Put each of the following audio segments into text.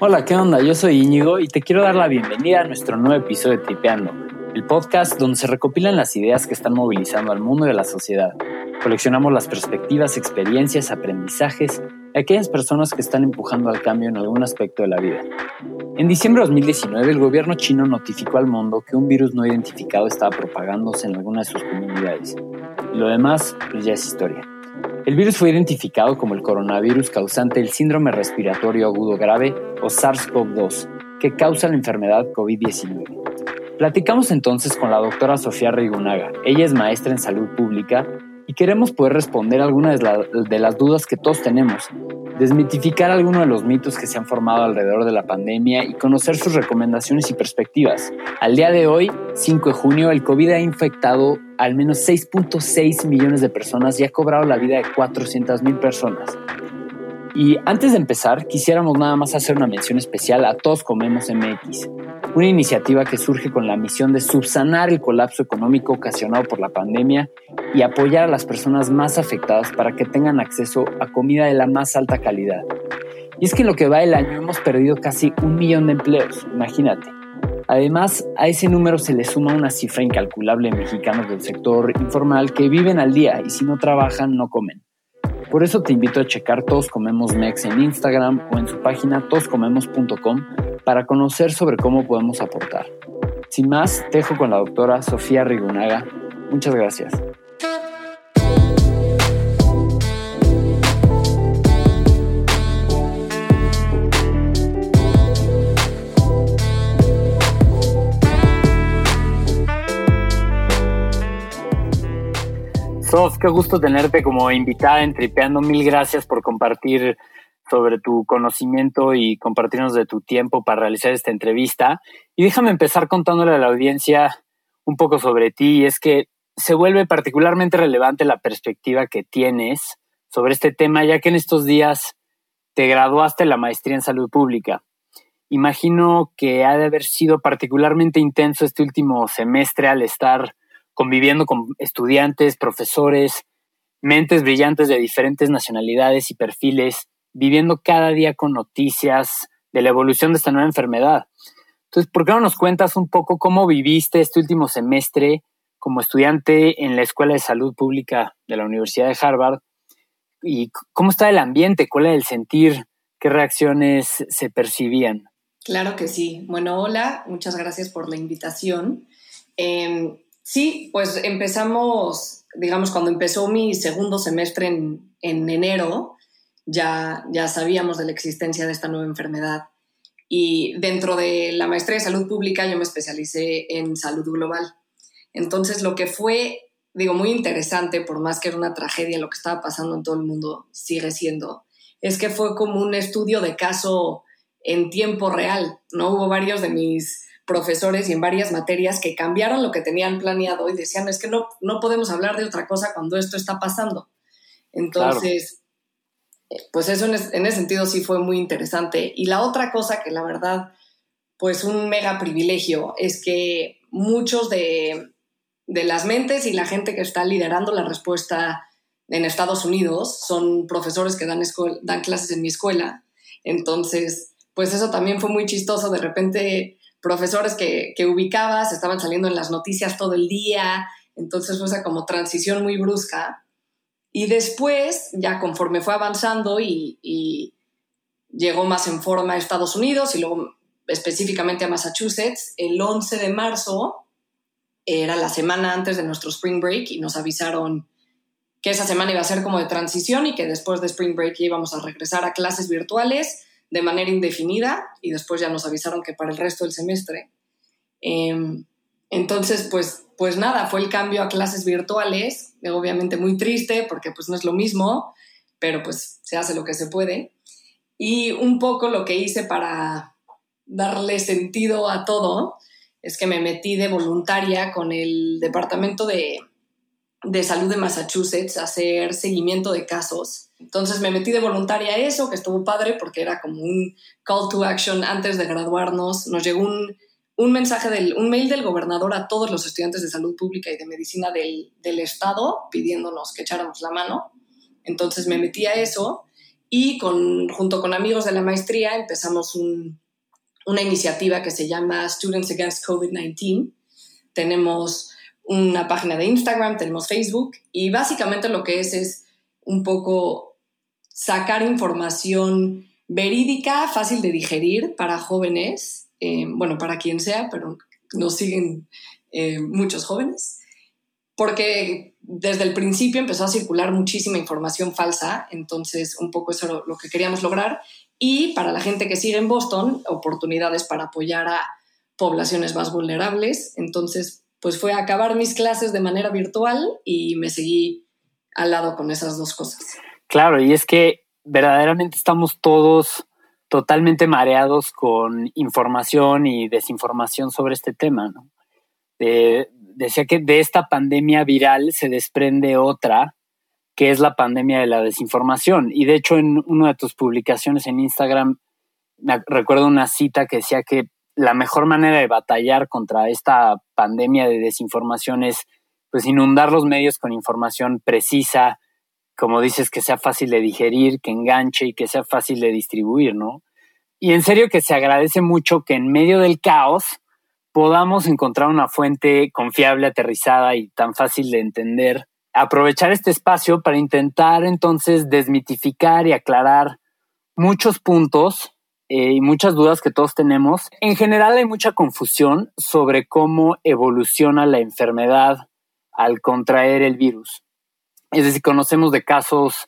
Hola, ¿qué onda? Yo soy Íñigo y te quiero dar la bienvenida a nuestro nuevo episodio de Tripeando, el podcast donde se recopilan las ideas que están movilizando al mundo y a la sociedad. Coleccionamos las perspectivas, experiencias, aprendizajes de aquellas personas que están empujando al cambio en algún aspecto de la vida. En diciembre de 2019, el gobierno chino notificó al mundo que un virus no identificado estaba propagándose en alguna de sus comunidades. Y lo demás, pues ya es historia. El virus fue identificado como el coronavirus causante del síndrome respiratorio agudo grave o SARS-CoV-2, que causa la enfermedad COVID-19. Platicamos entonces con la doctora Sofía Rigunaga. Ella es maestra en salud pública y queremos poder responder algunas de las dudas que todos tenemos, desmitificar algunos de los mitos que se han formado alrededor de la pandemia y conocer sus recomendaciones y perspectivas. Al día de hoy, 5 de junio, el COVID ha infectado al menos 6.6 millones de personas y ha cobrado la vida de 400 mil personas. Y antes de empezar, quisiéramos nada más hacer una mención especial a Todos Comemos MX, una iniciativa que surge con la misión de subsanar el colapso económico ocasionado por la pandemia y apoyar a las personas más afectadas para que tengan acceso a comida de la más alta calidad. Y es que en lo que va el año hemos perdido casi un millón de empleos, imagínate. Además, a ese número se le suma una cifra incalculable de mexicanos del sector informal que viven al día y si no trabajan no comen. Por eso te invito a checar Todos Comemos Mex en Instagram o en su página toscomemos.com para conocer sobre cómo podemos aportar. Sin más, te dejo con la doctora Sofía Rigunaga. Muchas gracias. Sof, qué gusto tenerte como invitada en Tripeando. Mil gracias por compartir sobre tu conocimiento y compartirnos de tu tiempo para realizar esta entrevista. Y déjame empezar contándole a la audiencia un poco sobre ti. Y es que se vuelve particularmente relevante la perspectiva que tienes sobre este tema, ya que en estos días te graduaste la maestría en salud pública. Imagino que ha de haber sido particularmente intenso este último semestre al estar conviviendo con estudiantes, profesores, mentes brillantes de diferentes nacionalidades y perfiles, viviendo cada día con noticias de la evolución de esta nueva enfermedad. Entonces, ¿por qué no nos cuentas un poco cómo viviste este último semestre como estudiante en la Escuela de Salud Pública de la Universidad de Harvard? ¿Y cómo está el ambiente? ¿Cuál era el sentir? ¿Qué reacciones se percibían? Claro que sí. Bueno, hola, muchas gracias por la invitación. Em, Sí, pues empezamos, digamos, cuando empezó mi segundo semestre en, enero, ya, ya sabíamos de la existencia de esta nueva enfermedad. Y dentro de la maestría de salud pública yo me especialicé en salud global. Entonces lo que fue, digo, muy interesante, por más que era una tragedia lo que estaba pasando en todo el mundo, sigue siendo, es que fue como un estudio de caso en tiempo real, ¿no? Hubo varios de mis profesores y en varias materias que cambiaron lo que tenían planeado y decían, es que no, no podemos hablar de otra cosa cuando esto está pasando. Entonces, eh, pues eso en, en, ese sentido sí fue muy interesante. Y la otra cosa que la verdad, pues un mega privilegio es que muchos de, de las mentes y la gente que está liderando la respuesta en Estados Unidos son profesores que dan, dan clases en mi escuela. Entonces, pues eso también fue muy chistoso. De repente profesores que, que ubicabas, estaban saliendo en las noticias todo el día, entonces fue esa como transición muy brusca. Y después, ya conforme fue avanzando y, llegó más en forma a Estados Unidos y luego específicamente a Massachusetts, el 11 de marzo era la semana antes de nuestro Spring Break y nos avisaron que esa semana iba a ser como de transición y que después de Spring Break íbamos a regresar a clases virtuales de manera indefinida y después ya nos avisaron que para el resto del semestre. Em, entonces, pues, pues nada, fue el cambio a clases virtuales, obviamente muy triste porque pues no es lo mismo, pero pues se hace lo que se puede. Y un poco lo que hice para darle sentido a todo es que me metí de voluntaria con el Departamento de, de Salud de Massachusetts a hacer seguimiento de casos entonces me metí de voluntaria a eso, que estuvo padre porque era como un call to action antes de graduarnos. Nos llegó un, un mensaje, del, un mail del gobernador a todos los estudiantes de salud pública y de medicina del, del estado pidiéndonos que echáramos la mano. Entonces me metí a eso y con, junto con amigos de la maestría empezamos una iniciativa que se llama Students Against COVID-19. Tenemos una página de Instagram, tenemos Facebook y básicamente lo que es es un poco sacar información verídica, fácil de digerir para jóvenes, eh, bueno, para quien sea, pero nos siguen eh, muchos jóvenes, porque desde el principio empezó a circular muchísima información falsa, entonces un poco eso es lo que queríamos lograr, y para la gente que sigue en Boston, oportunidades para apoyar a poblaciones más vulnerables, entonces pues fue acabar mis clases de manera virtual y me seguí al lado con esas dos cosas. Claro, y es que verdaderamente estamos todos totalmente mareados con información y desinformación sobre este tema. ¿no? decía que de esta pandemia viral se desprende otra, que es la pandemia de la desinformación. Y de hecho, en una de tus publicaciones en Instagram, me recuerdo una cita que decía que la mejor manera de batallar contra esta pandemia de desinformación es pues inundar los medios con información precisa, como dices, que sea fácil de digerir, que enganche y que sea fácil de distribuir, ¿no? Y en serio que se agradece mucho que en medio del caos podamos encontrar una fuente confiable, aterrizada y tan fácil de entender. Aprovechar este espacio para intentar entonces desmitificar y aclarar muchos puntos eh, y muchas dudas que todos tenemos. En general hay mucha confusión sobre cómo evoluciona la enfermedad al contraer el virus. Es decir, conocemos de casos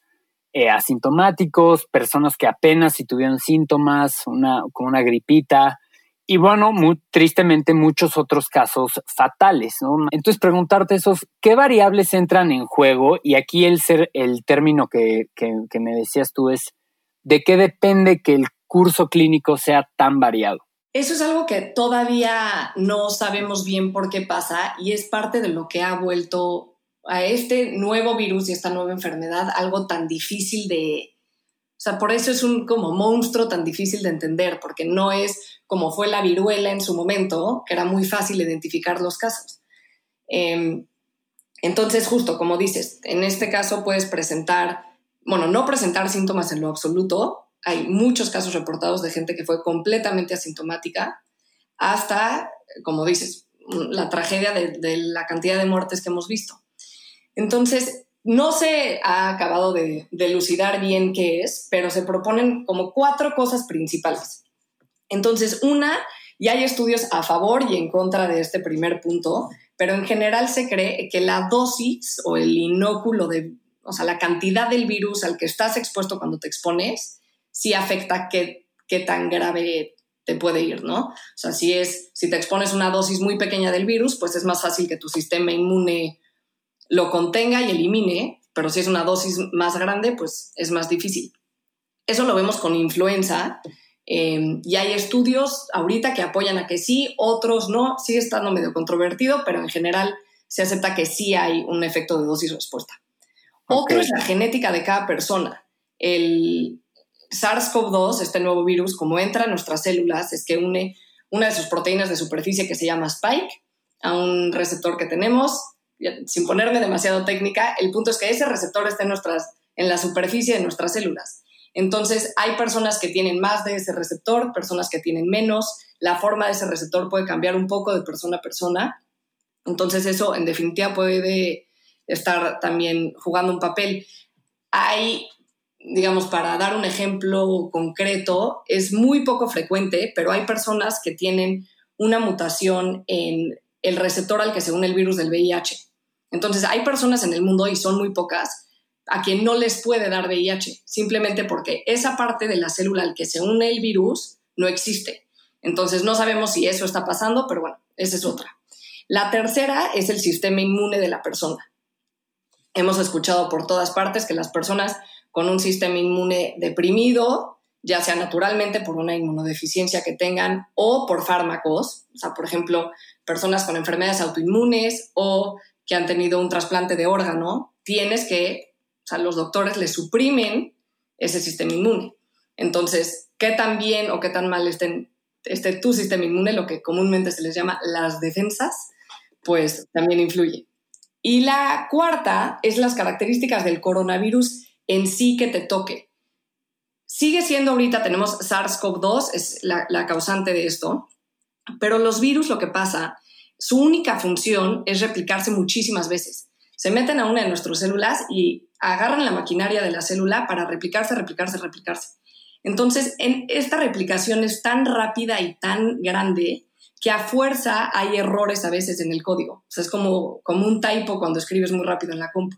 eh, asintomáticos, personas que apenas si tuvieron síntomas, una, como una gripita, y bueno, muy tristemente muchos otros casos fatales. Entonces, preguntarte esos, ¿qué variables entran en juego? Y aquí el, ser, el término que, que me decías tú es, ¿de qué depende que el curso clínico sea tan variado? Eso es algo que todavía no sabemos bien por qué pasa y es parte de lo que ha vuelto a este nuevo virus y esta nueva enfermedad algo tan difícil de... O sea, por eso es un como monstruo tan difícil de entender, porque no es como fue la viruela en su momento, que era muy fácil identificar los casos. Em, entonces, justo como dices, en este caso puedes presentar, bueno, no presentar síntomas en lo absoluto. Hay muchos casos reportados de gente que fue completamente asintomática, hasta, como dices, la tragedia de la cantidad de muertes que hemos visto. Entonces, no se ha acabado de, elucidar bien qué es, pero se proponen como cuatro cosas principales. Entonces, una, y hay estudios a favor y en contra de este primer punto, pero en general se cree que la dosis o el inóculo de, o sea, la cantidad del virus al que estás expuesto cuando te expones, sí afecta qué, qué tan grave te puede ir, ¿no? O sea, si es, si te expones una dosis muy pequeña del virus, pues es más fácil que tu sistema inmune lo contenga y elimine, pero si es una dosis más grande, pues es más difícil. Eso lo vemos con influenza em, y hay estudios ahorita que apoyan a que sí, otros no, sigue estando medio controvertido, pero en general se acepta que sí hay un efecto de dosis-respuesta. Otro es la genética de cada persona. El SARS-CoV-2, este nuevo virus, como entra en nuestras células, es que une una de sus proteínas de superficie que se llama spike a un receptor que tenemos sin ponerme demasiado técnica, el punto es que ese receptor está en, nuestras, en la superficie de nuestras células. Entonces, hay personas que tienen más de ese receptor, personas que tienen menos. La forma de ese receptor puede cambiar un poco de persona a persona. Entonces, eso en definitiva puede estar también jugando un papel. Hay, digamos, para dar un ejemplo concreto, es muy poco frecuente, pero hay personas que tienen una mutación en el receptor al que se une el virus del VIH. Entonces, hay personas en el mundo, y son muy pocas, a quien no les puede dar VIH, simplemente porque esa parte de la célula al que se une el virus no existe. Entonces, no sabemos si eso está pasando, pero bueno, esa es otra. La tercera es el sistema inmune de la persona. Hemos escuchado por todas partes que las personas con un sistema inmune deprimido, ya sea naturalmente por una inmunodeficiencia que tengan o por fármacos, o sea, por ejemplo, personas con enfermedades autoinmunes o que han tenido un trasplante de órgano, tienes que, o sea, los doctores le suprimen ese sistema inmune. Entonces, ¿qué tan bien o qué tan mal esté tu sistema inmune, lo que comúnmente se les llama las defensas, pues también influye. Y la cuarta es las características del coronavirus en sí que te toque. sigue siendo ahorita, tenemos SARS-CoV-2, es la causante de esto, pero los virus lo que pasa, su única función es replicarse muchísimas veces. Se meten a una de nuestras células y agarran la maquinaria de la célula para replicarse, replicarse, replicarse. Entonces, en esta replicación es tan rápida y tan grande que a fuerza hay errores a veces en el código. O sea, es como, como un typo cuando escribes muy rápido en la compu.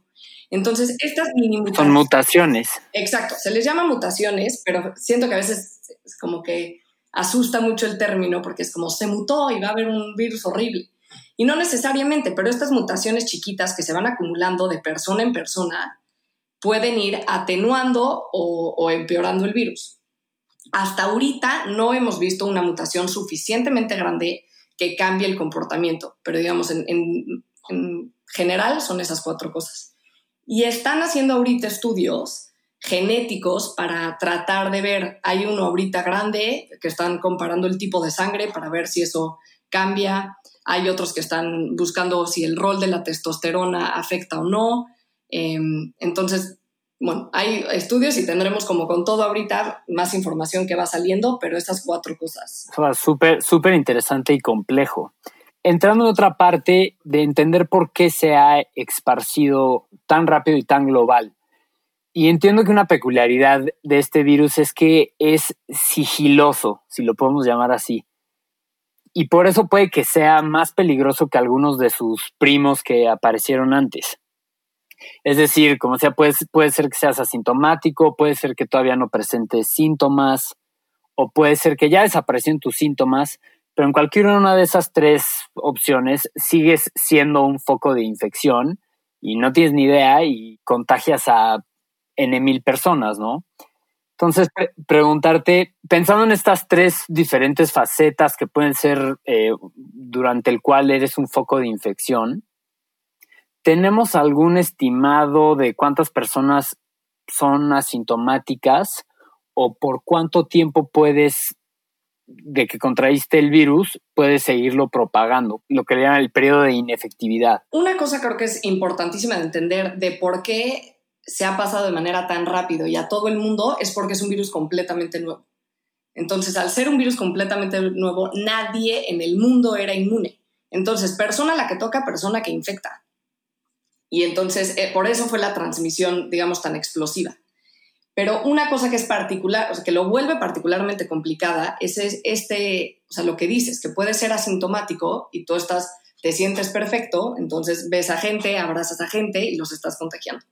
Entonces, estas mini mutaciones. Son mutaciones. Exacto, se les llama mutaciones, pero siento que a veces es como que asusta mucho el término porque es como se mutó y va a haber un virus horrible. Y no necesariamente, pero estas mutaciones chiquitas que se van acumulando de persona en persona pueden ir atenuando o, empeorando el virus. Hasta ahorita no hemos visto una mutación suficientemente grande que cambie el comportamiento, pero digamos, en, en general son esas cuatro cosas. Y están haciendo ahorita estudios genéticos para tratar de ver, hay uno ahorita grande que están comparando el tipo de sangre para ver si eso cambia, hay otros que están buscando si el rol de la testosterona afecta o no. Em, entonces, bueno, hay estudios y tendremos como con todo ahorita más información que va saliendo, pero estas cuatro cosas. Súper, súper interesante y complejo. Entrando en otra parte de entender por qué se ha esparcido tan rápido y tan global. Y entiendo que una peculiaridad de este virus es que es sigiloso, si lo podemos llamar así. Y por eso puede que sea más peligroso que algunos de sus primos que aparecieron antes. Es decir, como sea, puede, puede ser que seas asintomático, puede ser que todavía no presentes síntomas, o puede ser que ya desaparecieron tus síntomas, pero en cualquier una de esas tres opciones sigues siendo un foco de infección y no tienes ni idea y contagias a N mil personas, ¿no? Entonces, preguntarte, pensando en estas tres diferentes facetas que pueden ser eh, durante el cual eres un foco de infección, ¿tenemos algún estimado de cuántas personas son asintomáticas o por cuánto tiempo puedes, de que contraíste el virus, puedes seguirlo propagando, lo que le llaman el periodo de inefectividad? Una cosa creo que es importantísima de entender de por qué se ha pasado de manera tan rápido y a todo el mundo es porque es un virus completamente nuevo. Entonces, al ser un virus completamente nuevo, nadie en el mundo era inmune. Entonces, persona la que toca, persona que infecta. Y entonces, eh, por eso fue la transmisión, digamos, tan explosiva. Pero una cosa que es particular, o que lo vuelve particularmente complicada, es este, o sea, lo que dices, que puede ser asintomático y tú estás, te sientes perfecto, entonces ves a gente, abrazas a gente y los estás contagiando.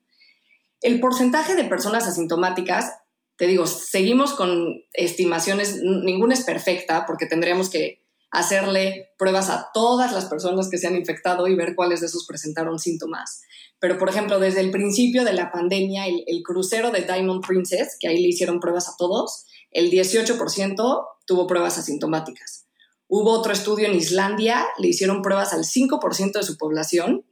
El porcentaje de personas asintomáticas, te digo, seguimos con estimaciones, ninguna es perfecta porque tendríamos que hacerle pruebas a todas las personas que se han infectado y ver cuáles de esos presentaron síntomas. Pero, por ejemplo, desde el principio de la pandemia, el, crucero de Diamond Princess, que ahí le hicieron pruebas a todos, el 18% tuvo pruebas asintomáticas. Hubo otro estudio en Islandia, le hicieron pruebas al 5% de su población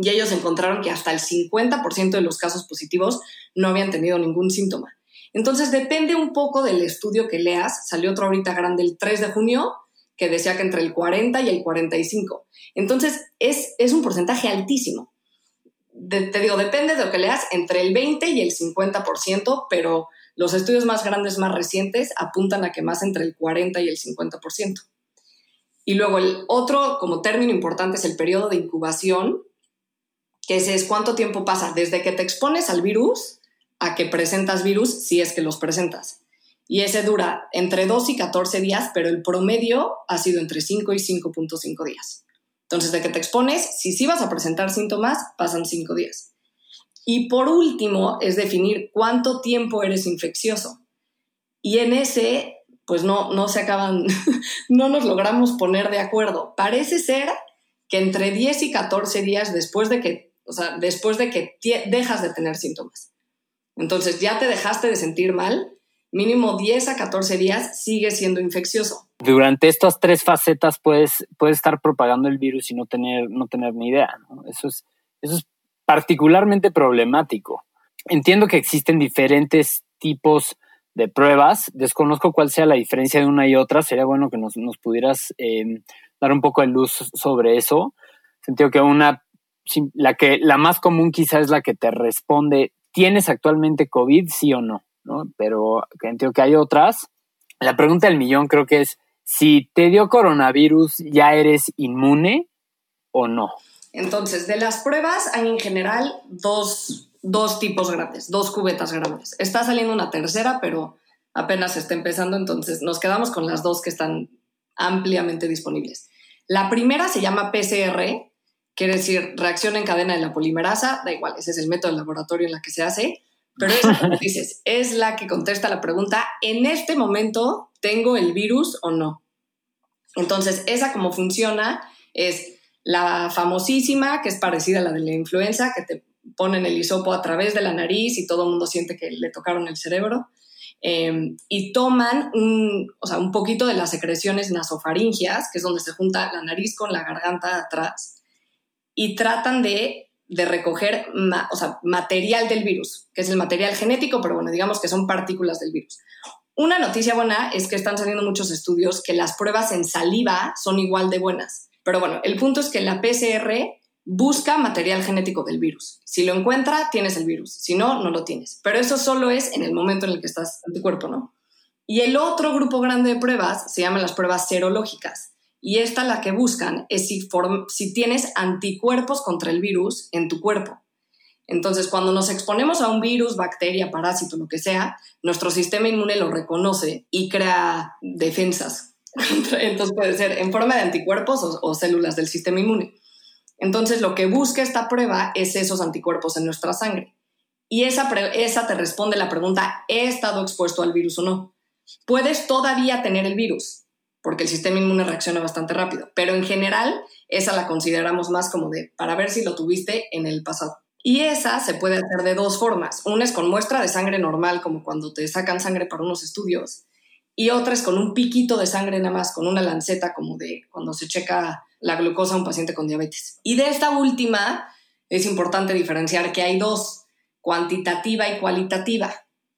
y ellos encontraron que hasta el 50% de los casos positivos no habían tenido ningún síntoma. Entonces depende un poco del estudio que leas. Salió otro ahorita grande el 3 de junio que decía que entre el 40 y el 45. Entonces es, es un porcentaje altísimo. te digo, depende de lo que leas, entre el 20 y el 50%, pero los estudios más grandes, más recientes, apuntan a que más entre el 40 y el 50%. Y luego el otro como término importante es el periodo de incubación, que ese es cuánto tiempo pasa desde que te expones al virus a que presentas virus, si es que los presentas. Y ese dura entre 2 y 14 días, pero el promedio ha sido entre 5 y 5.5 días. Entonces, de que te expones, si sí vas a presentar síntomas, pasan 5 días. Y por último, es definir cuánto tiempo eres infeccioso. Y en ese, pues no, no se acaban, no nos logramos poner de acuerdo. Parece ser que entre 10 y 14 días después de que o sea, después de que dejas de tener síntomas. Entonces, ya te dejaste de sentir mal, mínimo 10 a 14 días sigue siendo infeccioso. Durante estas tres facetas puedes, puedes estar propagando el virus y no tener, no tener ni idea. Eso, es, eso es particularmente problemático. Entiendo que existen diferentes tipos de pruebas. Desconozco cuál sea la diferencia de una y otra. Sería bueno que nos, nos pudieras eh, dar un poco de luz sobre eso. Sentido que una la que la más común quizá es la que te responde, ¿tienes actualmente COVID, sí o no? ¿no? Pero entiendo que hay otras. La pregunta del millón creo que es, si te dio coronavirus, ¿ya eres inmune o no? Entonces, de las pruebas hay en general dos, dos tipos grandes, dos cubetas grandes. Está saliendo una tercera, pero apenas está empezando, entonces nos quedamos con las dos que están ampliamente disponibles. La primera se llama PCR, quiere decir reacción en cadena de la polimerasa, da igual, ese es el método de laboratorio en la que se hace, pero esa, como dices, es la que contesta la pregunta, ¿en este momento tengo el virus o no? Entonces, esa como funciona es la famosísima, que es parecida a la de la influenza, que te ponen el hisopo a través de la nariz y todo el mundo siente que le tocaron el cerebro. Em, y toman un, o sea, un poquito de las secreciones nasofaringias, que es donde se junta la nariz con la garganta atrás, y tratan de, de recoger o sea, material del virus, que es el material genético, pero bueno, digamos que son partículas del virus. Una noticia buena es que están saliendo muchos estudios que las pruebas en saliva son igual de buenas. Pero bueno, el punto es que la PCR busca material genético del virus. Si lo encuentra, tienes el virus. Si no, no lo tienes. Pero eso solo es en el momento en el que estás en tu cuerpo, ¿no? Y el otro grupo grande de pruebas se llaman las pruebas serológicas. Y esta la que buscan es si, tienes anticuerpos contra el virus en tu cuerpo. Entonces, cuando nos exponemos a un virus, bacteria, parásito, lo que sea, nuestro sistema inmune lo reconoce y crea defensas Entonces puede ser en forma de anticuerpos o, células del sistema inmune. Entonces lo que busca esta prueba es esos anticuerpos en nuestra sangre. Y esa te responde la pregunta, ¿he estado expuesto al virus o no? Puedes todavía tener el virus, porque el sistema inmune reacciona bastante rápido, pero en general esa la consideramos más como de para ver si lo tuviste en el pasado. Y esa se puede hacer de dos formas. Una es con muestra de sangre normal, como cuando te sacan sangre para unos estudios, y otras con un piquito de sangre nada más, con una lanceta como de cuando se checa la glucosa a un paciente con diabetes. Y de esta última es importante diferenciar que hay dos, cuantitativa y cualitativa.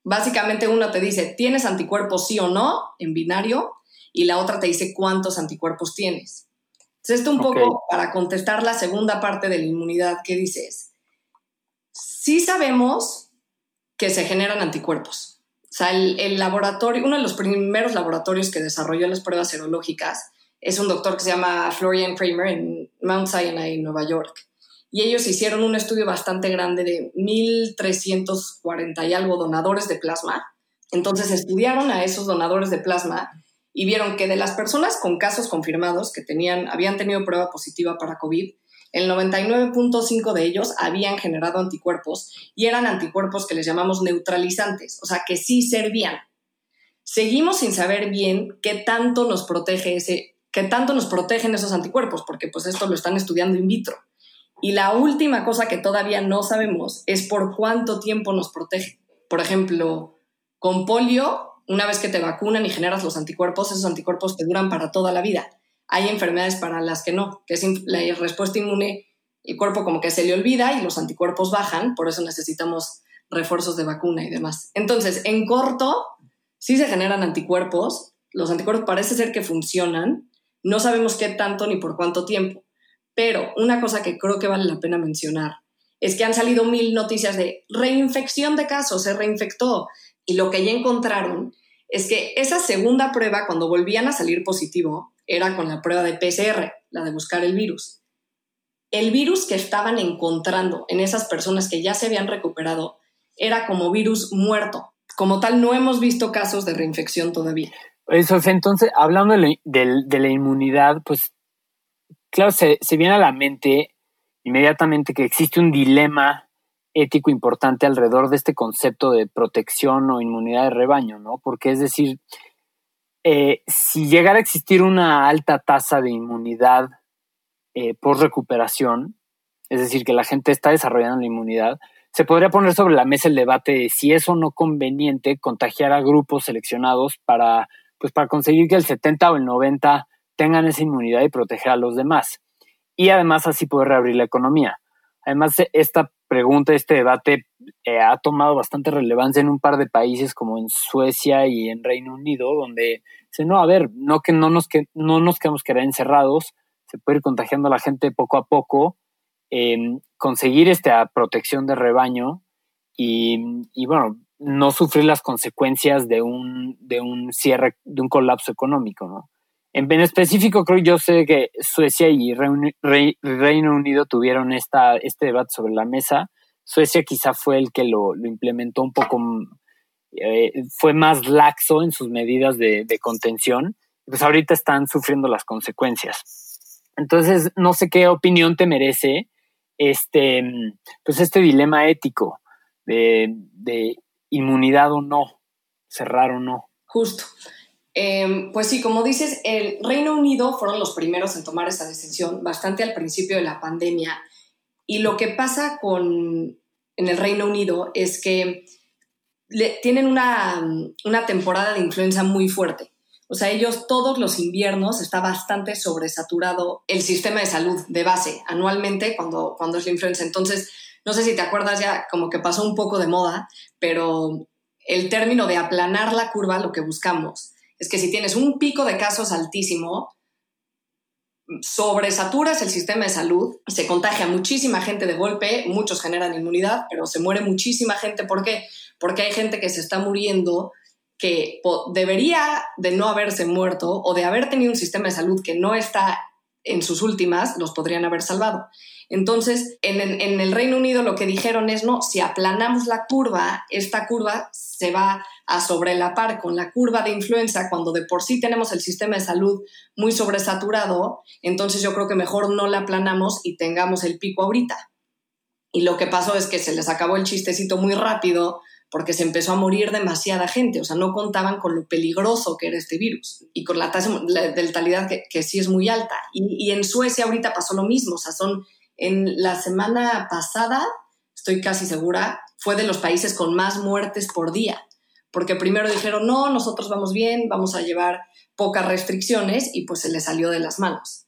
Básicamente uno te dice, ¿tienes anticuerpos sí o no? En binario, y la otra te dice cuántos anticuerpos tienes. Entonces, esto un poco para contestar la segunda parte de la inmunidad que dices. Sí sabemos que se generan anticuerpos. O sea, el, laboratorio, uno de los primeros laboratorios que desarrolló las pruebas serológicas es un doctor que se llama Florian Kramer en Mount Sinai, Nueva York. Y ellos hicieron un estudio bastante grande de 1.340 y algo donadores de plasma. Entonces estudiaron a esos donadores de plasma y vieron que de las personas con casos confirmados que tenían, habían tenido prueba positiva para COVID, el 99.5 de ellos habían generado anticuerpos y eran anticuerpos que les llamamos neutralizantes, o sea, que sí servían. Seguimos sin saber bien qué tanto nos protege ese, qué tanto nos protegen esos anticuerpos, porque pues esto lo están estudiando in vitro. Y la última cosa que todavía no sabemos es por cuánto tiempo nos protege. Por ejemplo, con polio, una vez que te vacunan y generas los anticuerpos, esos anticuerpos te duran para toda la vida hay enfermedades para las que no, que es la respuesta inmune, el cuerpo como que se le olvida y los anticuerpos bajan, por eso necesitamos refuerzos de vacuna y demás. Entonces, en corto, sí se generan anticuerpos, los anticuerpos parece ser que funcionan, no sabemos qué tanto ni por cuánto tiempo, pero una cosa que creo que vale la pena mencionar es que han salido mil noticias de reinfección de casos, se reinfectó, y lo que ya encontraron es que esa segunda prueba, cuando volvían a salir positivo, era con la prueba de PCR, la de buscar el virus. El virus que estaban encontrando en esas personas que ya se habían recuperado era como virus muerto. Como tal, no hemos visto casos de reinfección todavía. Eso, entonces, hablando de la, inmunidad, pues, claro, se, se viene a la mente inmediatamente que existe un dilema ético importante alrededor de este concepto de protección o inmunidad de rebaño, ¿no? Porque es decir, eh, si llegara a existir una alta tasa de inmunidad eh, por recuperación, es decir, que la gente está desarrollando la inmunidad, se podría poner sobre la mesa el debate de si es o no conveniente contagiar a grupos seleccionados para, pues, para conseguir que el 70 o el 90 tengan esa inmunidad y proteger a los demás. Y además así poder reabrir la economía. Además, esta pregunta, este debate eh, ha tomado bastante relevancia en un par de países como en Suecia y en Reino Unido, donde se no, a ver, no que no nos, que, no nos quedamos quedar encerrados, se puede ir contagiando a la gente poco a poco, conseguir esta protección de rebaño y, bueno, no sufrir las consecuencias de un, de un cierre, de un colapso económico, ¿no? En, específico, creo yo sé que Suecia y Reino Unido tuvieron esta, este debate sobre la mesa. Suecia quizá fue el que lo, implementó un poco, eh, fue más laxo en sus medidas de, contención. Pues ahorita están sufriendo las consecuencias. Entonces, no sé qué opinión te merece este, pues este dilema ético de inmunidad o no, cerrar o no. Justo. Em, pues sí, como dices, el Reino Unido fueron los primeros en tomar esa decisión bastante al principio de la pandemia. Y lo que pasa con, en el Reino Unido es que tienen una, una temporada de influenza muy fuerte. O sea, ellos todos los inviernos está bastante sobresaturado el sistema de salud de base anualmente cuando, cuando es la influenza. Entonces, no sé si te acuerdas ya, como que pasó un poco de moda, pero el término de aplanar la curva, lo que buscamos es que si tienes un pico de casos altísimo, sobresaturas el sistema de salud, se contagia muchísima gente de golpe, muchos generan inmunidad, pero se muere muchísima gente. ¿Por qué? Porque hay gente que se está muriendo que debería de no haberse muerto o de haber tenido un sistema de salud que no está en sus últimas, los podrían haber salvado. Entonces, en, el Reino Unido lo que dijeron es, no, si aplanamos la curva, esta curva se va a sobrelapar con la curva de influenza cuando de por sí tenemos el sistema de salud muy sobresaturado, entonces yo creo que mejor no la aplanamos y tengamos el pico ahorita. Y lo que pasó es que se les acabó el chistecito muy rápido porque se empezó a morir demasiada gente, o sea, no contaban con lo peligroso que era este virus y con la tasa de letalidad que, sí es muy alta. Y, y en Suecia ahorita pasó lo mismo, o sea, son en la semana pasada, estoy casi segura, fue de los países con más muertes por día, porque primero dijeron, no, nosotros vamos bien, vamos a llevar pocas restricciones y pues se les salió de las manos.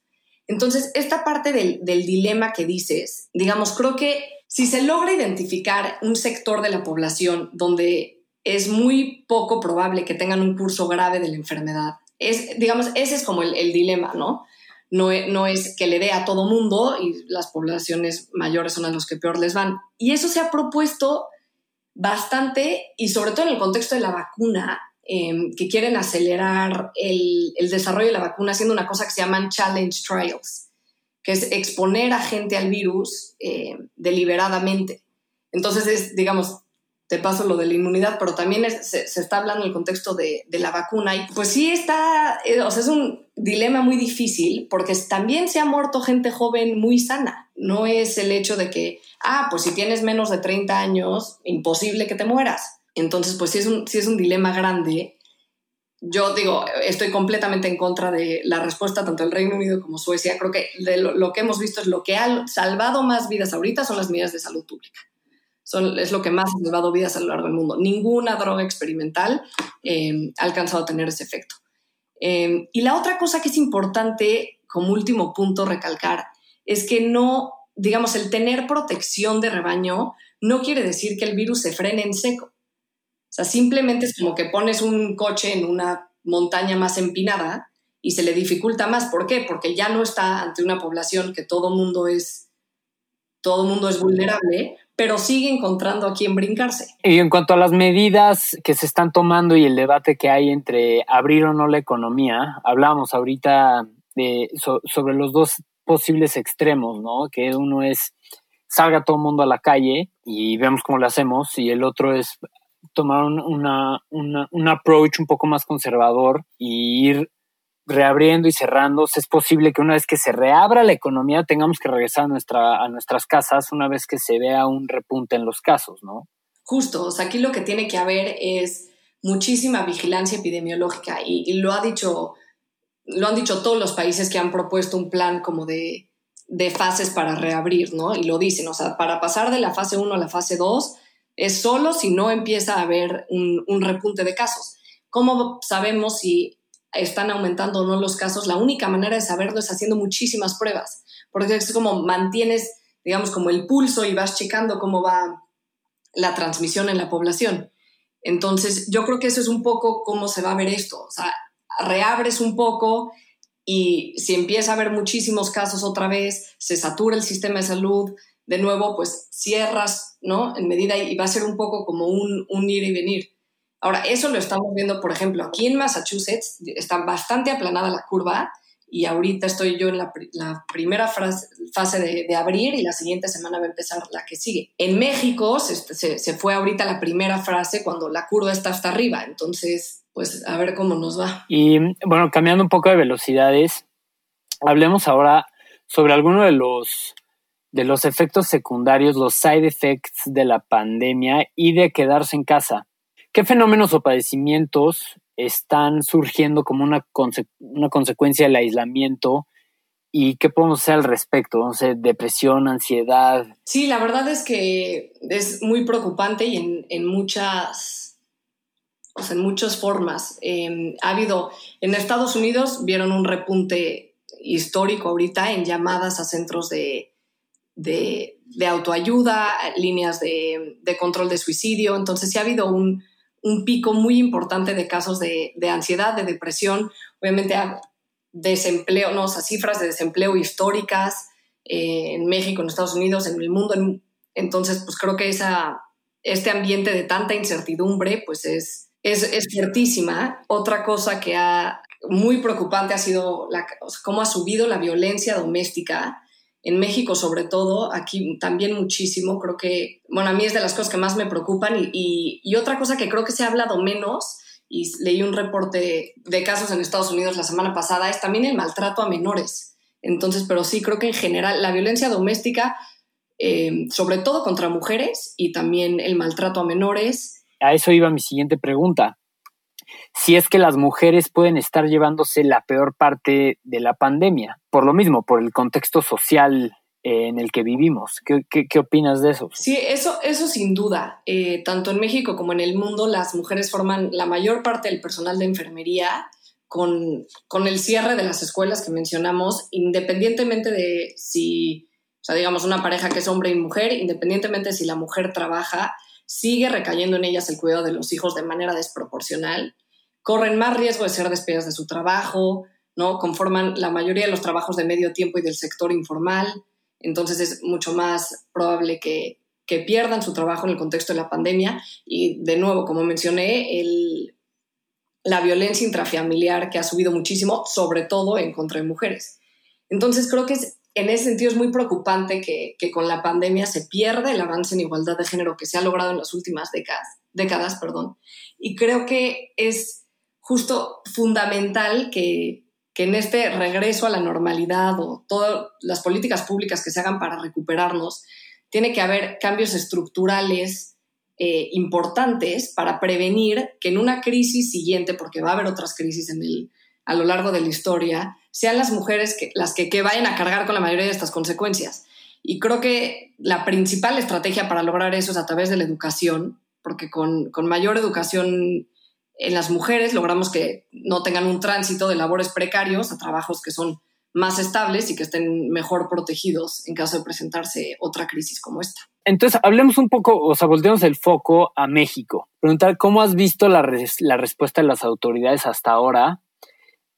Entonces, esta parte del, dilema que dices, digamos, creo que si se logra identificar un sector de la población donde es muy poco probable que tengan un curso grave de la enfermedad, es, digamos, ese es como el dilema, ¿no? E, no, es que le dé a todo mundo y las poblaciones mayores son a los que peor les van. Y eso se ha propuesto bastante y sobre todo en el contexto de la vacuna, em, que quieren acelerar el, desarrollo de la vacuna haciendo una cosa que se llaman challenge trials, que es exponer a gente al virus eh, deliberadamente. Entonces es, digamos, te paso lo de la inmunidad, pero también se, está hablando en el contexto de, la vacuna. Y pues sí está, eh, o sea, es un dilema muy difícil porque también se ha muerto gente joven muy sana. No es el hecho de que, ah, pues si tienes menos de 30 años, imposible que te mueras. Entonces, pues sí es un, sí es un dilema grande. Yo digo, estoy completamente en contra de la respuesta tanto del Reino Unido como Suecia. Creo que lo, lo que hemos visto es lo que ha salvado más vidas ahorita son las medidas de salud pública es lo que más ha salvado vidas a lo largo del mundo. Ninguna droga experimental eh, ha alcanzado a tener ese efecto. Eh, y la otra cosa que es importante, como último punto, recalcar, es que no, digamos, el tener protección de rebaño no quiere decir que el virus se frene en seco. O sea, simplemente es como que pones un coche en una montaña más empinada y se le dificulta más. ¿Por qué? Porque ya no está ante una población que todo mundo es, todo mundo es vulnerable, pero sigue encontrando a quién brincarse. Y en cuanto a las medidas que se están tomando y el debate que hay entre abrir o no la economía, hablábamos ahorita de, sobre los dos posibles extremos, ¿no? Que uno es salga todo el mundo a la calle y vemos cómo lo hacemos, y el otro es tomar una, un approach un poco más conservador y ir reabriendo y cerrando, es posible que una vez que se reabra la economía tengamos que regresar a, nuestra, a nuestras casas una vez que se vea un repunte en los casos, ¿no? Justo, o sea, aquí lo que tiene que haber es muchísima vigilancia epidemiológica y, lo ha dicho, lo han dicho todos los países que han propuesto un plan como de, de fases para reabrir, ¿no? Y lo dicen, o sea, para pasar de la fase 1 a la fase 2 es solo si no empieza a haber un, un repunte de casos. ¿Cómo sabemos si están aumentando o no los casos, la única manera de saberlo es haciendo muchísimas pruebas, porque es como mantienes, digamos, como el pulso y vas checando cómo va la transmisión en la población. Entonces, yo creo que eso es un poco cómo se va a ver esto. O sea, reabres un poco y si empieza a haber muchísimos casos otra vez, se satura el sistema de salud, de nuevo, pues cierras ¿no? En medida y va a ser un poco como un, un ir y venir. Ahora, eso lo estamos viendo, por ejemplo, aquí en Massachusetts está bastante aplanada la curva y ahorita estoy yo en la, primera fase de, abrir y la siguiente semana va a empezar la que sigue. En México se, se, fue ahorita la primera frase cuando la curva está hasta arriba, entonces, pues a ver cómo nos va. Y bueno, cambiando un poco de velocidades, hablemos ahora sobre alguno de los de los efectos secundarios, los side effects de la pandemia y de quedarse en casa. ¿Qué fenómenos o padecimientos están surgiendo como una, una consecuencia del aislamiento y qué podemos hacer al respecto? No sé, depresión, ansiedad. Sí, la verdad es que es muy preocupante y en, en muchas, o sea, en muchas formas. Em, ha habido, en Estados Unidos vieron un repunte histórico ahorita en llamadas a centros de, de, de autoayuda, líneas de, de, control de suicidio. Entonces sí ha habido un, un pico muy importante de casos de, ansiedad, de depresión, obviamente desempleo, no, o cifras de desempleo históricas eh, en México, en Estados Unidos, en el mundo. entonces, pues creo que esa, este ambiente de tanta incertidumbre, pues es, es, fuertísima. Otra cosa que ha muy preocupante ha sido cómo ha subido la violencia doméstica en México sobre todo, aquí también muchísimo, creo que, bueno, a mí es de las cosas que más me preocupan y, y, otra cosa que creo que se ha hablado menos, y leí un reporte de casos en Estados Unidos la semana pasada, es también el maltrato a menores. Entonces, pero sí, creo que en general la violencia doméstica, eh, sobre todo contra mujeres y también el maltrato a menores. A eso iba mi siguiente pregunta si es que las mujeres pueden estar llevándose la peor parte de la pandemia, por lo mismo, por el contexto social eh, en el que vivimos. ¿Qué, qué, opinas de eso? Sí, eso, eso sin duda. Eh, tanto en México como en el mundo, las mujeres forman la mayor parte del personal de enfermería. Con, con el cierre de las escuelas que mencionamos, independientemente de si, o sea, digamos, una pareja que es hombre y mujer, independientemente de si la mujer trabaja, sigue recayendo en ellas el cuidado de los hijos de manera desproporcional corren más riesgo de ser despedidas de su trabajo, ¿no? Conforman la mayoría de los trabajos de medio tiempo y del sector informal, entonces es mucho más probable que, que pierdan su trabajo en el contexto de la pandemia y de nuevo, como mencioné, el, la violencia intrafamiliar que ha subido muchísimo, sobre todo en contra de mujeres. Entonces creo que es, en ese sentido es muy preocupante que, que, con la pandemia se pierda el avance en igualdad de género que se ha logrado en las últimas décadas, décadas perdón. y creo que es justo fundamental que, en este regreso a la normalidad o todas las políticas públicas que se hagan para recuperarnos, tiene que haber cambios estructurales eh, importantes para prevenir que en una crisis siguiente, porque va a haber otras crisis en el, a lo largo de la historia, sean las mujeres que, las que, que vayan a cargar con la mayoría de estas consecuencias. Y creo que la principal estrategia para lograr eso es a través de la educación, porque con, con mayor educación en las mujeres logramos que no tengan un tránsito de labores precarios a trabajos que son más estables y que estén mejor protegidos en caso de presentarse otra crisis como esta. Entonces, hablemos un poco, o sea, volteemos el foco a México. Preguntar cómo has visto la, la respuesta de las autoridades hasta ahora.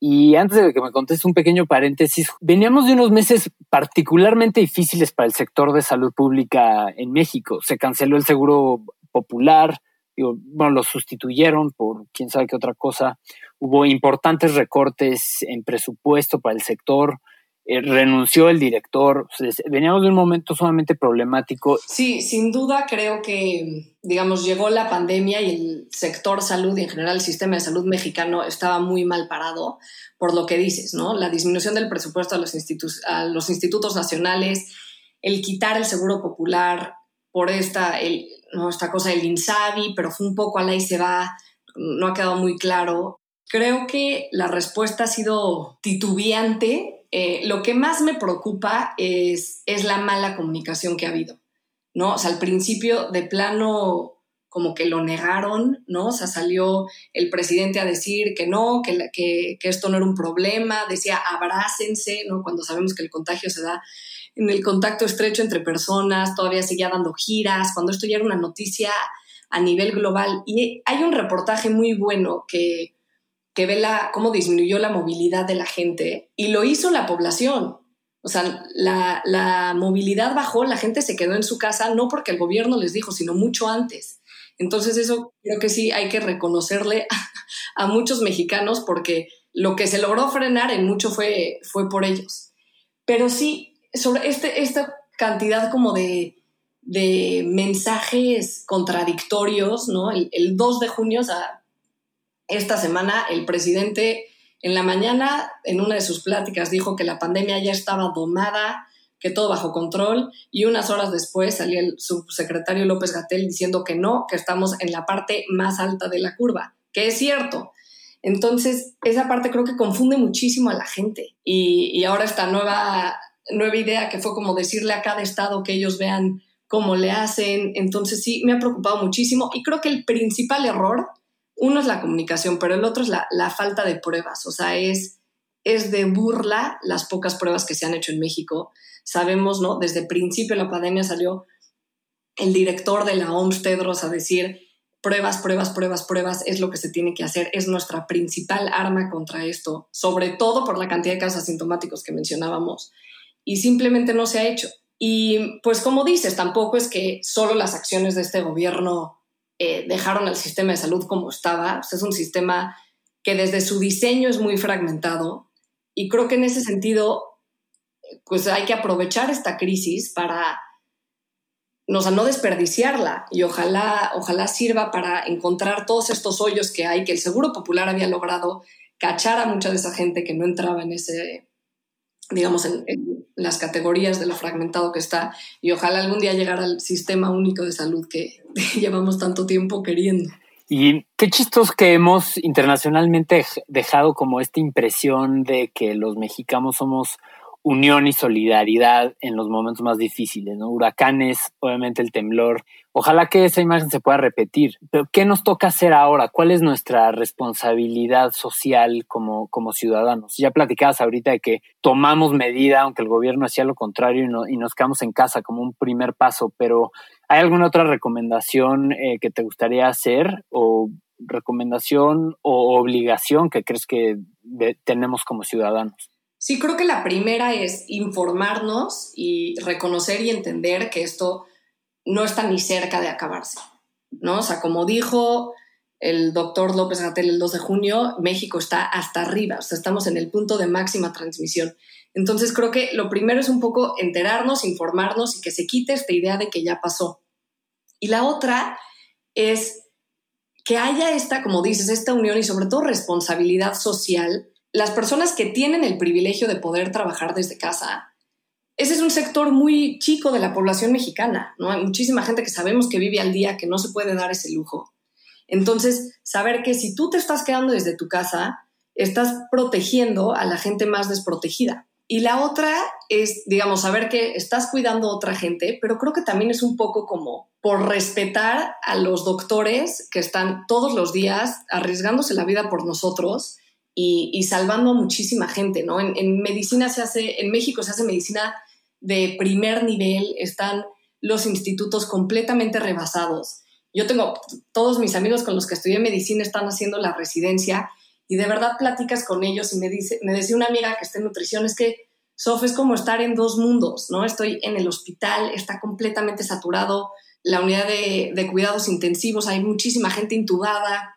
Y antes de que me conteste un pequeño paréntesis, veníamos de unos meses particularmente difíciles para el sector de salud pública en México. Se canceló el seguro popular, bueno, lo sustituyeron por quién sabe qué otra cosa. Hubo importantes recortes en presupuesto para el sector. Eh, renunció el director. veníamos de un momento sumamente problemático. Sí, sin duda creo que, digamos, llegó la pandemia y el sector salud y en general el sistema de salud mexicano estaba muy mal parado por lo que dices, ¿no? La disminución del presupuesto a los, a los institutos nacionales, el quitar el seguro popular por esta, el, ¿no? esta cosa del INSABI, pero fue un poco a la y se va, no ha quedado muy claro. Creo que la respuesta ha sido titubeante. Eh, lo que más me preocupa es, es la mala comunicación que ha habido, ¿no? O sea, al principio de plano como que lo negaron, ¿no? O sea, salió el presidente a decir que no, que, que, que esto no era un problema, decía abrácense, ¿no? Cuando sabemos que el contagio se da en el contacto estrecho entre personas, todavía seguía dando giras, cuando esto ya era una noticia a nivel global. Y hay un reportaje muy bueno que, que ve la, cómo disminuyó la movilidad de la gente y lo hizo la población. O sea, la, la, movilidad bajó, la gente se quedó en su casa, no porque el gobierno les dijo, sino mucho antes. Entonces eso creo que sí hay que reconocerle a, muchos mexicanos porque lo que se logró frenar en mucho fue, fue por ellos. Pero sí, sobre este, esta cantidad como de, de mensajes contradictorios, ¿no? El, el 2 de junio, o sea, esta semana, el presidente en la mañana, en una de sus pláticas, dijo que la pandemia ya estaba domada, que todo bajo control, y unas horas después salía el subsecretario López Gatel diciendo que no, que estamos en la parte más alta de la curva, que es cierto. Entonces, esa parte creo que confunde muchísimo a la gente. Y, y ahora esta nueva, nueva idea que fue como decirle a cada estado que ellos vean cómo le hacen. Entonces, sí, me ha preocupado muchísimo. Y creo que el principal error uno es la comunicación, pero el otro es la, falta de pruebas. O sea, es, es de burla las pocas pruebas que se han hecho en México. Sabemos, ¿no? Desde el principio de la pandemia salió el director de la OMS, Tedros, a decir, pruebas, pruebas, pruebas, pruebas, es lo que se tiene que hacer, es nuestra principal arma contra esto, sobre todo por la cantidad de casos asintomáticos que mencionábamos. Y simplemente no se ha hecho. Y pues como dices, tampoco es que solo las acciones de este gobierno eh, dejaron al sistema de salud como estaba. es un sistema que desde su diseño es muy fragmentado y creo que en ese sentido, pues hay que aprovechar esta crisis para no, no desperdiciarla y ojalá, ojalá sirva para encontrar todos estos hoyos que hay, que el Seguro Popular había logrado cachar a mucha de esa gente que no entraba en ese, digamos, en, las categorías de lo fragmentado que está y ojalá algún día llegar al sistema único de salud que llevamos tanto tiempo queriendo. Y qué chistos que hemos internacionalmente dejado como esta impresión de que los mexicanos somos unión y solidaridad en los momentos más difíciles, ¿no? Huracanes, obviamente el temblor. Ojalá que esa imagen se pueda repetir. Pero ¿qué nos toca hacer ahora? ¿Cuál es nuestra responsabilidad social como, como ciudadanos? Ya platicabas ahorita de que tomamos medida, aunque el gobierno hacía lo contrario y, y nos quedamos en casa como un primer paso, pero ¿hay alguna otra recomendación eh, que te gustaría hacer o recomendación o obligación que crees que tenemos como ciudadanos? Sí, creo que la primera es informarnos y reconocer y entender que esto no está ni cerca de acabarse, ¿no? O sea, como dijo el doctor López Gatel el 2 de junio, México está hasta arriba, o sea, estamos en el punto de máxima transmisión. Entonces creo que lo primero es un poco enterarnos, informarnos y que se quite esta idea de que ya pasó. Y la otra es que haya esta, como dices, esta unión y sobre todo responsabilidad social las personas que tienen el privilegio de poder trabajar desde casa, ese es un sector muy chico de la población mexicana, ¿no? Hay muchísima gente que sabemos que vive al día, que no se puede dar ese lujo. Entonces, saber que si tú te estás quedando desde tu casa, estás protegiendo a la gente más desprotegida. Y la otra es, digamos, saber que estás cuidando a otra gente, pero creo que también es un poco como por respetar a los doctores que están todos los días arriesgándose la vida por nosotros y, salvando a muchísima gente, ¿no? En, medicina se hace, en México se hace medicina de primer nivel, están los institutos completamente rebasados. Yo tengo, todos mis amigos con los que estudié medicina están haciendo la residencia y de verdad platicas con ellos y me dice, me decía una amiga que está en nutrición, es que Sof es como estar en dos mundos, ¿no? Estoy en el hospital, está completamente saturado, la unidad de, de cuidados intensivos, hay muchísima gente intubada,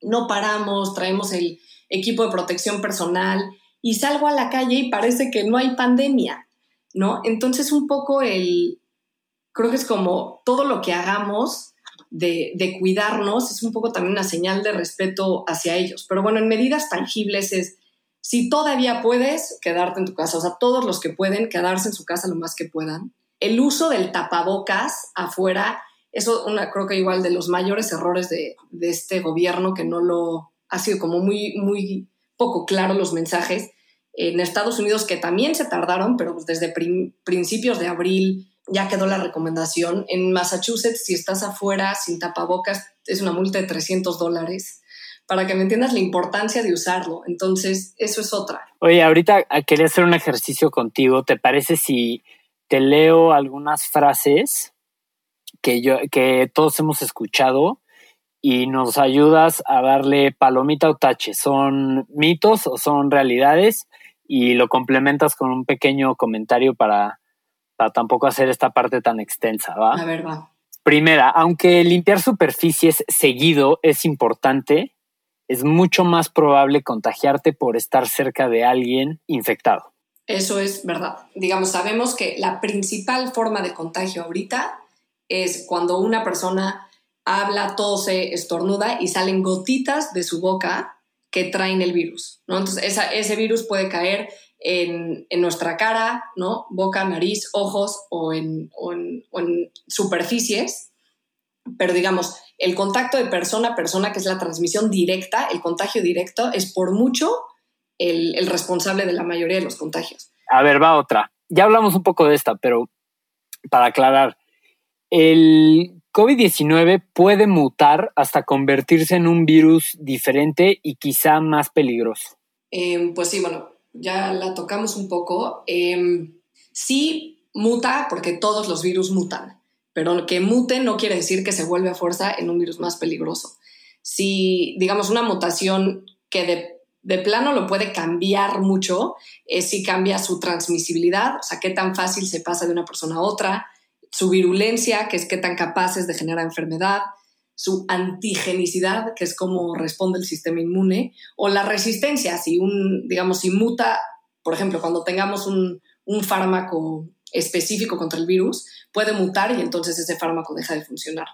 no paramos, traemos el, equipo de protección personal y salgo a la calle y parece que no hay pandemia, ¿no? Entonces un poco el, creo que es como todo lo que hagamos de, cuidarnos es un poco también una señal de respeto hacia ellos. Pero bueno, en medidas tangibles es, si todavía puedes, quedarte en tu casa, o sea, todos los que pueden, quedarse en su casa lo más que puedan. El uso del tapabocas afuera, eso una, creo que igual de los mayores errores de, de este gobierno que no lo, ha sido como muy, muy poco claro los mensajes. En Estados Unidos, que también se tardaron, pero pues desde principios de abril ya quedó la recomendación. En Massachusetts, si estás afuera sin tapabocas, es una multa de 300 dólares. Para que me entiendas la importancia de usarlo. Entonces, eso es otra. Oye, ahorita quería hacer un ejercicio contigo. ¿Te parece si te leo algunas frases que, yo, que todos hemos escuchado y nos ayudas a darle palomita o tache. ¿Son mitos o son realidades? y lo complementas con un pequeño comentario para, para tampoco hacer esta parte tan extensa, ¿va? A ver, va. Primera, aunque limpiar superficies seguido es importante, es mucho más probable contagiarte por estar cerca de alguien infectado. Eso es verdad. Digamos, sabemos que la principal forma de contagio ahorita es cuando una persona habla, tose, estornuda y salen gotitas de su boca que traen el virus, ¿no? Entonces, ese virus puede caer en, nuestra cara, ¿no? Boca, nariz, ojos o en, superficies. Pero digamos, el contacto de persona a persona, que es la transmisión directa, el contagio directo, es por mucho el, el responsable de la mayoría de los contagios. A ver, va otra. Ya hablamos un poco de esta, pero para aclarar, el COVID-19 puede mutar hasta convertirse en un virus diferente y quizá más peligroso. Em, pues sí, bueno, ya la tocamos un poco. Em, sí muta porque todos los virus mutan, pero que mute no quiere decir que se vuelve a fuerza en un virus más peligroso. Si, digamos, una mutación que de, de plano lo puede cambiar mucho, es si cambia su transmisibilidad, o sea, qué tan fácil se pasa de una persona a otra, su virulencia, que es qué tan capaces de generar enfermedad, su antigenicidad, que es cómo responde el sistema inmune, o la resistencia, si un, digamos, si muta, por ejemplo, cuando tengamos un, un fármaco específico contra el virus, puede mutar y entonces ese fármaco deja de funcionar.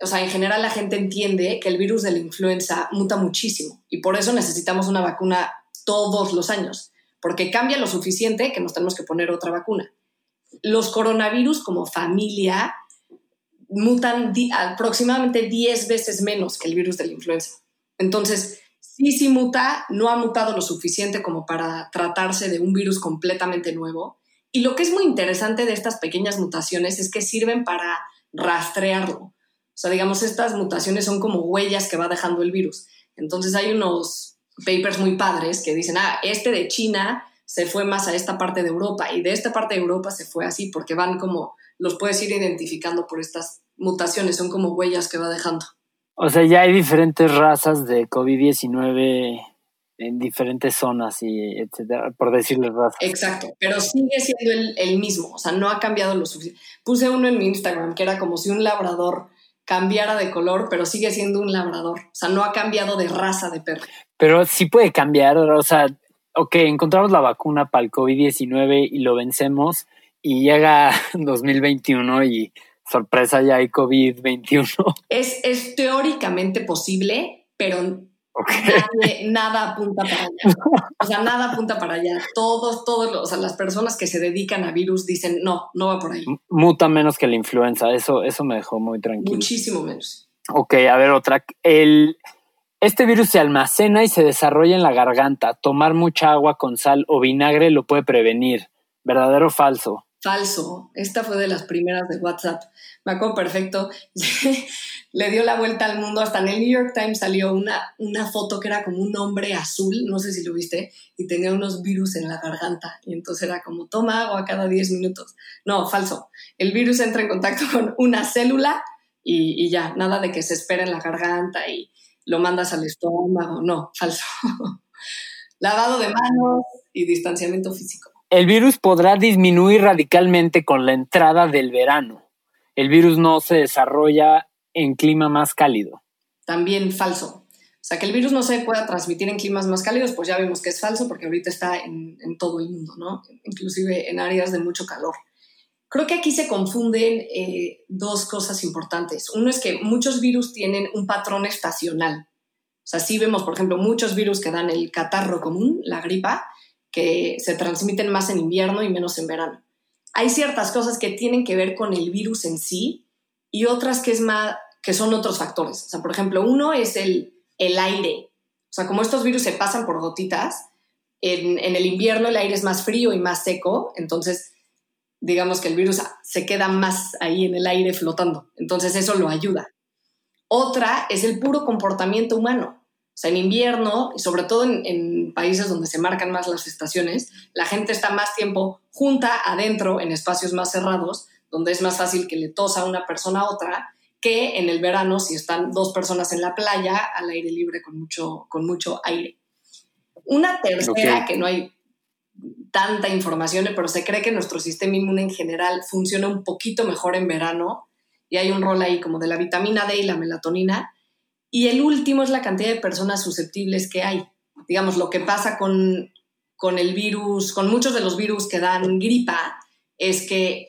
O sea, en general la gente entiende que el virus de la influenza muta muchísimo y por eso necesitamos una vacuna todos los años, porque cambia lo suficiente que nos tenemos que poner otra vacuna los coronavirus como familia mutan aproximadamente 10 veces menos que el virus de la influenza. Entonces, sí, sí muta, no ha mutado lo suficiente como para tratarse de un virus completamente nuevo. Y lo que es muy interesante de estas pequeñas mutaciones es que sirven para rastrearlo. O sea, digamos, estas mutaciones son como huellas que va dejando el virus. Entonces hay unos papers muy padres que dicen, ah, este de China se fue más a esta parte de Europa y de esta parte de Europa se fue así porque van como, los puedes ir identificando por estas mutaciones, son como huellas que va dejando. O sea, ya hay diferentes razas de COVID-19 en diferentes zonas y etcétera, por decirles razas. Exacto, pero sigue siendo el, el, mismo, o sea, no ha cambiado lo suficiente. Puse uno en mi Instagram que era como si un labrador cambiara de color, pero sigue siendo un labrador, o sea, no ha cambiado de raza de perro. Pero sí puede cambiar, o sea, ok, encontramos la vacuna para el COVID-19 y lo vencemos y llega 2021 y sorpresa ya hay COVID-21. Es, es teóricamente posible, pero nada apunta para allá. O sea, nada apunta para allá. Todos, todos, o sea, las personas que se dedican a virus dicen, no, no va por ahí. Muta menos que la influenza, eso, eso me dejó muy tranquilo. Muchísimo menos. Ok, a ver otra. El, este virus se almacena y se desarrolla en la garganta. Tomar mucha agua con sal o vinagre lo puede prevenir. ¿Verdadero o falso? Falso. Esta fue de las primeras de WhatsApp. Me acuerdo perfecto. Le dio la vuelta al mundo. Hasta en el New York Times salió una, una foto que era como un hombre azul, no sé si lo viste, y tenía unos virus en la garganta. Y entonces era como, toma agua cada 10 minutos. No, falso. El virus entra en contacto con una célula y, y ya, nada de que se espera en la garganta y lo mandas al estómago. No, falso. Lavado de manos y distanciamiento físico. El virus podrá disminuir radicalmente con la entrada del verano. El virus no se desarrolla en clima más cálido. También falso. O sea, que el virus no se pueda transmitir en climas más cálidos, pues ya vemos que es falso porque ahorita está en, en todo el mundo, ¿no? Inclusive en áreas de mucho calor. Creo que aquí se confunden eh, dos cosas importantes. Uno es que muchos virus tienen un patrón estacional. O sea, sí vemos, por ejemplo, muchos virus que dan el catarro común, la gripa, que se transmiten más en invierno y menos en verano. Hay ciertas cosas que tienen que ver con el virus en sí y otras que, son otros factores. O sea, por ejemplo, uno es el, el aire. O sea, como estos virus se pasan por gotitas, en, en el invierno el aire es más frío y más seco, entonces digamos que el virus se queda más ahí en el aire flotando. Entonces eso lo ayuda. Otra es el puro comportamiento humano. O sea, en invierno, y sobre todo en, países donde se marcan más las estaciones, la gente está más tiempo junta adentro en espacios más cerrados, donde es más fácil que le tosa una persona a otra, que en el verano si están dos personas en la playa al aire libre con mucho, con mucho aire. Una tercera que no hay tanta información, pero se cree que nuestro sistema inmune en general funciona un poquito mejor en verano y hay un rol ahí como de la vitamina D y la melatonina. Y el último es la cantidad de personas susceptibles que hay. Digamos, lo que pasa con, con el virus, con muchos de los virus que dan gripa, es que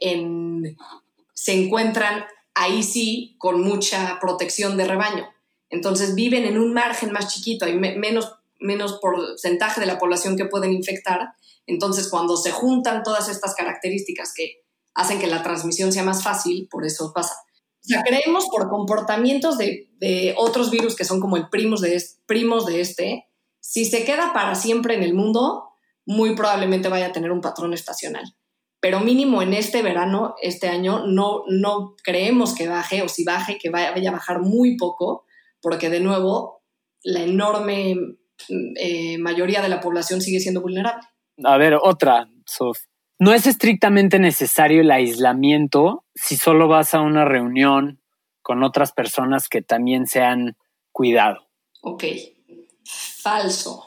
se encuentran ahí sí con mucha protección de rebaño. Entonces viven en un margen más chiquito, hay menos, menos porcentaje de la población que pueden infectar. Entonces cuando se juntan todas estas características que hacen que la transmisión sea más fácil, por eso pasa. O sea, creemos por comportamientos de, otros virus que son como el primos de, primos de este, si se queda para siempre en el mundo, muy probablemente vaya a tener un patrón estacional. Pero mínimo en este verano, este año, no, no creemos que baje o si baje, que vaya, vaya a bajar muy poco, porque de nuevo la enorme eh, mayoría de la población sigue siendo vulnerable. A ver, otra, Sof no es estrictamente necesario el aislamiento si solo vas a una reunión con otras personas que también se han cuidado. Ok, falso.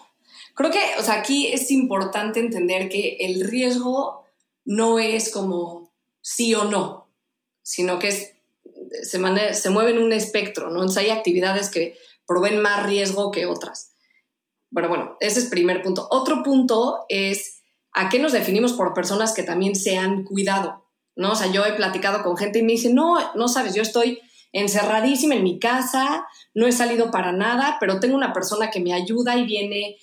Creo que, o sea, aquí es importante entender que el riesgo no es como sí o no, sino que es, se, se mueve en un espectro, ¿no? Entonces hay actividades que proveen más riesgo que otras. Bueno, bueno, ese es primer punto. Otro punto es ¿a qué nos definimos por personas que también se han cuidado? ¿No? O sea, yo he platicado con gente y me dice, no, no sabes, yo estoy encerradísima en mi casa, no he salido para nada, pero tengo una persona que me ayuda y viene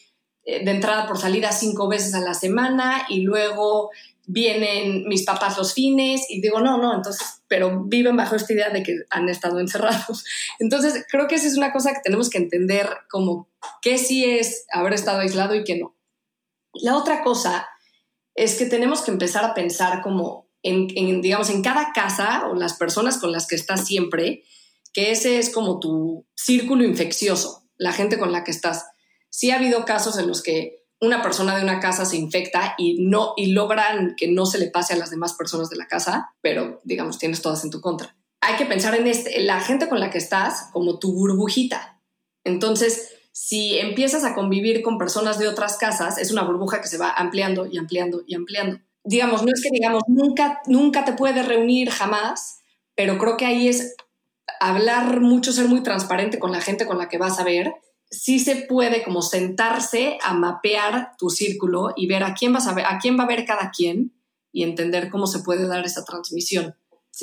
eh, de entrada por salida cinco veces a la semana y luego vienen mis papás los fines y digo, no, no, entonces, pero viven bajo esta idea de que han estado encerrados. Entonces, creo que esa es una cosa que tenemos que entender como qué sí es haber estado aislado y qué no. La otra cosa es que tenemos que empezar a pensar como en, digamos, en cada casa o las personas con las que estás siempre, que ese es como tu círculo infeccioso, la gente con la que estás. Sí ha habido casos en los que una persona de una casa se infecta y no y logran que no se le pase a las demás personas de la casa, pero digamos tienes todas en tu contra. Hay que pensar en este, la gente con la que estás como tu burbujita. Entonces, si empiezas a convivir con personas de otras casas, es una burbuja que se va ampliando y ampliando y ampliando. Digamos, no es que digamos, nunca, nunca te puedes reunir jamás, pero creo que ahí es hablar mucho, ser muy transparente con la gente con la que vas a ver. Sí se puede como sentarse a mapear tu círculo y ver a quién vas a ver, a quién va a ver cada quien y entender cómo se puede dar esa transmisión.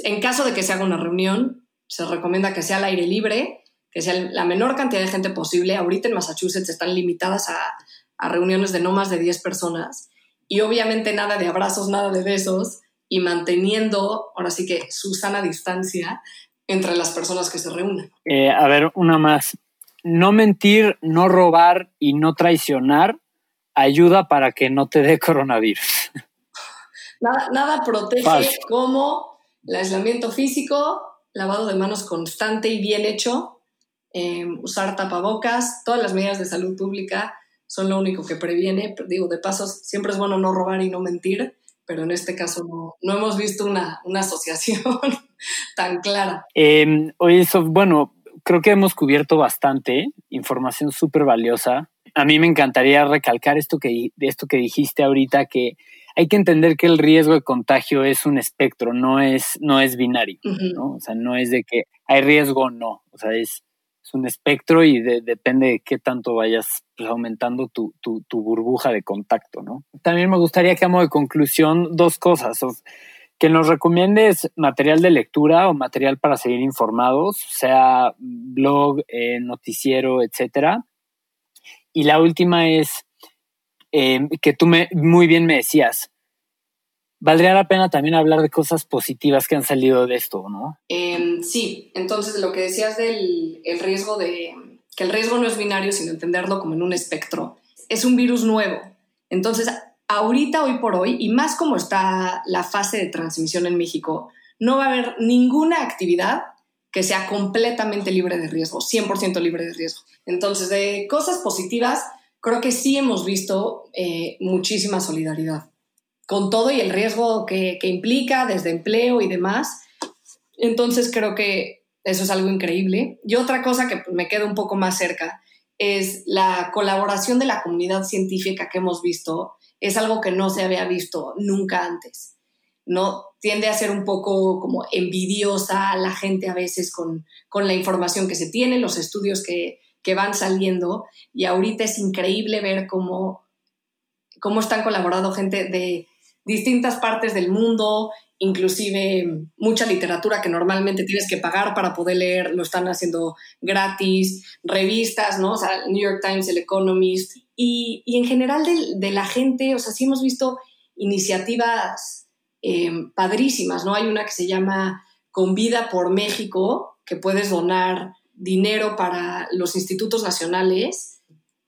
En caso de que se haga una reunión, se recomienda que sea al aire libre que sea la menor cantidad de gente posible. Ahorita en Massachusetts están limitadas a, reuniones de no más de 10 personas y obviamente nada de abrazos, nada de besos y manteniendo ahora sí que su sana distancia entre las personas que se reúnen. Eh, a ver, una más. No mentir, no robar y no traicionar ayuda para que no te dé coronavirus. Nada, nada protege como el aislamiento físico, lavado de manos constante y bien hecho Em, usar tapabocas, todas las medidas de salud pública son lo único que previene. Digo, de paso, siempre es bueno no robar y no mentir, pero en este caso no, hemos visto una, asociación tan clara. Eh, oye, eso, bueno, creo que hemos cubierto bastante información súper valiosa. A mí me encantaría recalcar esto que, esto que dijiste ahorita, que hay que entender que el riesgo de contagio es un espectro, no es, no es binario, ¿no? O sea, no es de que hay riesgo o no, o sea, es es un espectro y depende de qué tanto vayas pues, aumentando tu, burbuja de contacto, ¿no? También me gustaría que, amo de conclusión, dos cosas. Que nos recomiendes material de lectura o material para seguir informados, sea blog, eh, noticiero, etcétera. Y la última es eh, que tú muy bien me decías, valdría la pena también hablar de cosas positivas que han salido de esto, ¿no? Em, sí, entonces lo que decías del riesgo de que el riesgo no es binario, sino entenderlo como en un espectro. Es un virus nuevo. Entonces, ahorita, hoy por hoy, y más como está la fase de transmisión en México, no va a haber ninguna actividad que sea completamente libre de riesgo, 100% libre de riesgo. Entonces, de cosas positivas, creo que sí hemos visto eh, muchísima solidaridad con todo y el riesgo que, implica desde empleo y demás. Entonces creo que eso es algo increíble. Y otra cosa que me queda un poco más cerca es la colaboración de la comunidad científica que hemos visto es algo que no se había visto nunca antes. ¿no? Tiende a ser un poco como envidiosa la gente a veces con, con la información que se tiene, los estudios que, que van saliendo y ahorita es increíble ver cómo, cómo están colaborando gente de distintas partes del mundo, inclusive mucha literatura que normalmente tienes que pagar para poder leer, lo están haciendo gratis, revistas, ¿no? O New York Times, el Economist, y, en general de, de, la gente, o sea, sí hemos visto iniciativas eh, padrísimas, ¿no? Hay una que se llama Convida por México, que puedes donar dinero para los institutos nacionales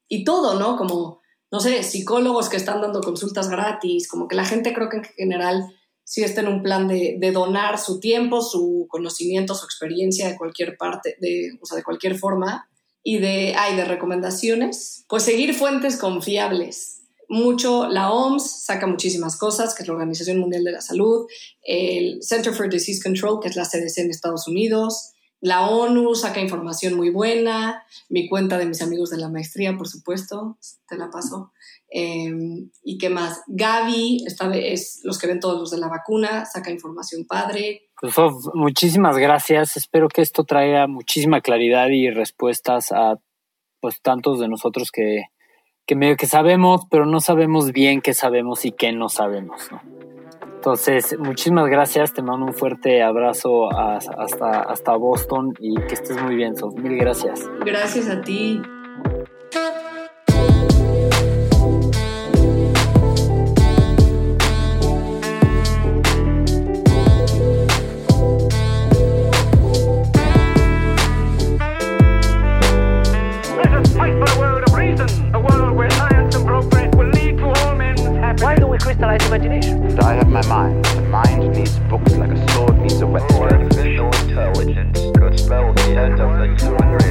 y todo, ¿no? Como, no sé, psicólogos que están dando consultas gratis, como que la gente creo que en general sí está en un plan de, donar su tiempo, su conocimiento, su experiencia de cualquier parte, de, o sea, de cualquier forma, y de, hay de recomendaciones, pues seguir fuentes confiables. Mucho, la OMS saca muchísimas cosas, que es la Organización Mundial de la Salud, el Center for Disease Control, que es la CDC en Estados Unidos, la ONU saca información muy buena, mi cuenta de mis amigos de la maestría, por supuesto, te la paso. Em, ¿Y qué más? Gaby, esta vez los que ven todos los de la vacuna, saca información padre. Pues, muchísimas gracias. Espero que esto traiga muchísima claridad y respuestas a pues tantos de nosotros que, que medio que sabemos, pero no sabemos bien qué sabemos y qué no sabemos. ¿no? Entonces, muchísimas gracias, te mando un fuerte abrazo hasta, hasta Boston y que estés muy bien, Sof. Mil gracias. Gracias a ti. Crystallize imagination. I have my mind. The mind needs books like a sword needs a whetstone. Oh, artificial intelligence could spell the end of the human race.